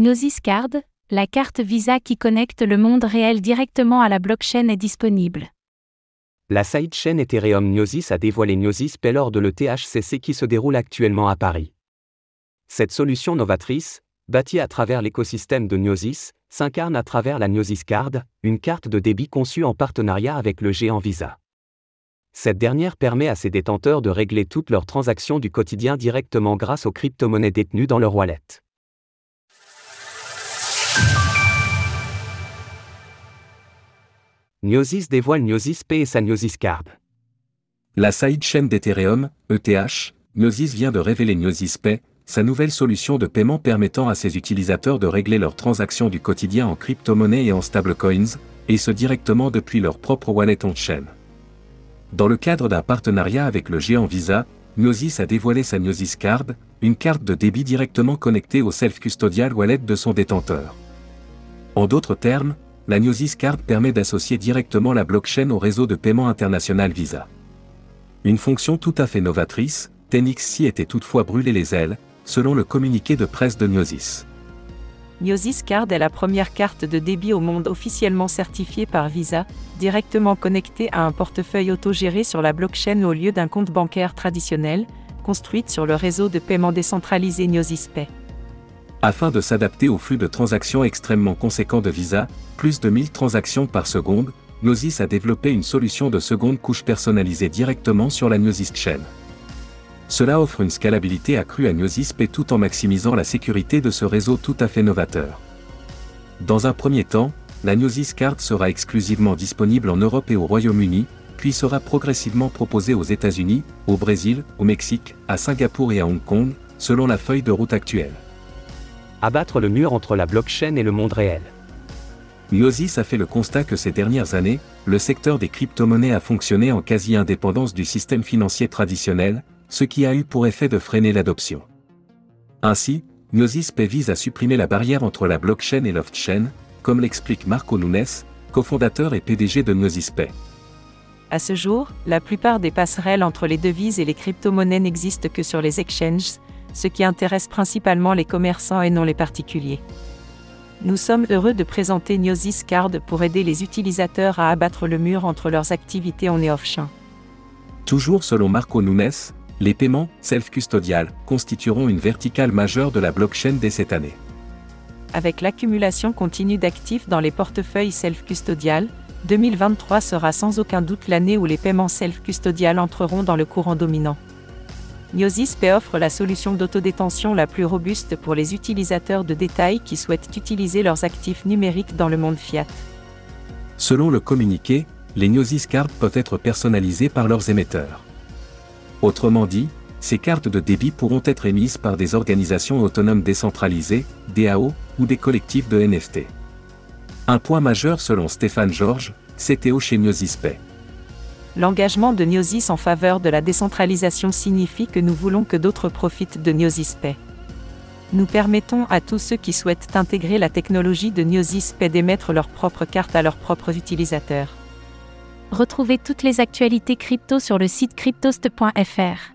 Gnosis Card, la carte Visa qui connecte le monde réel directement à la blockchain est disponible. La sidechain Ethereum Gnosis a dévoilé Gnosis Pay lors de l'ETHCC qui se déroule actuellement à Paris. Cette solution novatrice, bâtie à travers l'écosystème de Gnosis, s'incarne à travers la Gnosis Card, une carte de débit conçue en partenariat avec le géant Visa. Cette dernière permet à ses détenteurs de régler toutes leurs transactions du quotidien directement grâce aux crypto-monnaies détenues dans leur wallet. Gnosis dévoile Gnosis Pay et sa Gnosis Card. La sidechain d'Ethereum, ETH, Gnosis vient de révéler Gnosis Pay, sa nouvelle solution de paiement permettant à ses utilisateurs de régler leurs transactions du quotidien en crypto-monnaie et en stablecoins, et ce directement depuis leur propre wallet on-chain. Dans le cadre d'un partenariat avec le géant Visa, Gnosis a dévoilé sa Gnosis Card, une carte de débit directement connectée au self-custodial wallet de son détenteur. En d'autres termes, la Gnosis Card permet d'associer directement la blockchain au réseau de paiement international Visa. Une fonction tout à fait novatrice, Tenixi était toutefois brûlé les ailes, selon le communiqué de presse de Gnosis. Gnosis Card est la première carte de débit au monde officiellement certifiée par Visa, directement connectée à un portefeuille autogéré sur la blockchain au lieu d'un compte bancaire traditionnel, construite sur le réseau de paiement décentralisé Gnosis Pay. Afin de s'adapter au flux de transactions extrêmement conséquent de Visa, plus de 1000 transactions par seconde, Gnosis a développé une solution de seconde couche personnalisée directement sur la Gnosis Chain. Cela offre une scalabilité accrue à Gnosis Pay tout en maximisant la sécurité de ce réseau tout à fait novateur. Dans un premier temps, la Gnosis Card sera exclusivement disponible en Europe et au Royaume-Uni, puis sera progressivement proposée aux États-Unis, au Brésil, au Mexique, à Singapour et à Hong Kong, selon la feuille de route actuelle abattre le mur entre la blockchain et le monde réel. Gnosis a fait le constat que ces dernières années, le secteur des crypto-monnaies a fonctionné en quasi-indépendance du système financier traditionnel, ce qui a eu pour effet de freiner l'adoption. Ainsi, Gnosis Pay vise à supprimer la barrière entre la blockchain et l'off-chain, comme l'explique Marco Nunes, cofondateur et PDG de Gnosis Pay. À ce jour, la plupart des passerelles entre les devises et les crypto-monnaies n'existent que sur les exchanges, ce qui intéresse principalement les commerçants et non les particuliers. Nous sommes heureux de présenter Gnosis Card pour aider les utilisateurs à abattre le mur entre leurs activités en et off-chain. Toujours selon Marco Nunes, les paiements self-custodial constitueront une verticale majeure de la blockchain dès cette année. Avec l'accumulation continue d'actifs dans les portefeuilles self-custodial, 2023 sera sans aucun doute l'année où les paiements self-custodial entreront dans le courant dominant. Gnosis Pay offre la solution d'autodétention la plus robuste pour les utilisateurs de détail qui souhaitent utiliser leurs actifs numériques dans le monde fiat. Selon le communiqué, les Gnosis Cards peuvent être personnalisées par leurs émetteurs. Autrement dit, ces cartes de débit pourront être émises par des organisations autonomes décentralisées, DAO, ou des collectifs de NFT. Un point majeur selon Stéphane Georges, CTO chez Gnosis Pay. L'engagement de Gnosis en faveur de la décentralisation signifie que nous voulons que d'autres profitent de Gnosis Pay. Nous permettons à tous ceux qui souhaitent intégrer la technologie de Gnosis Pay d'émettre leur propre carte à leurs propres utilisateurs. Retrouvez toutes les actualités crypto sur le site cryptost.fr.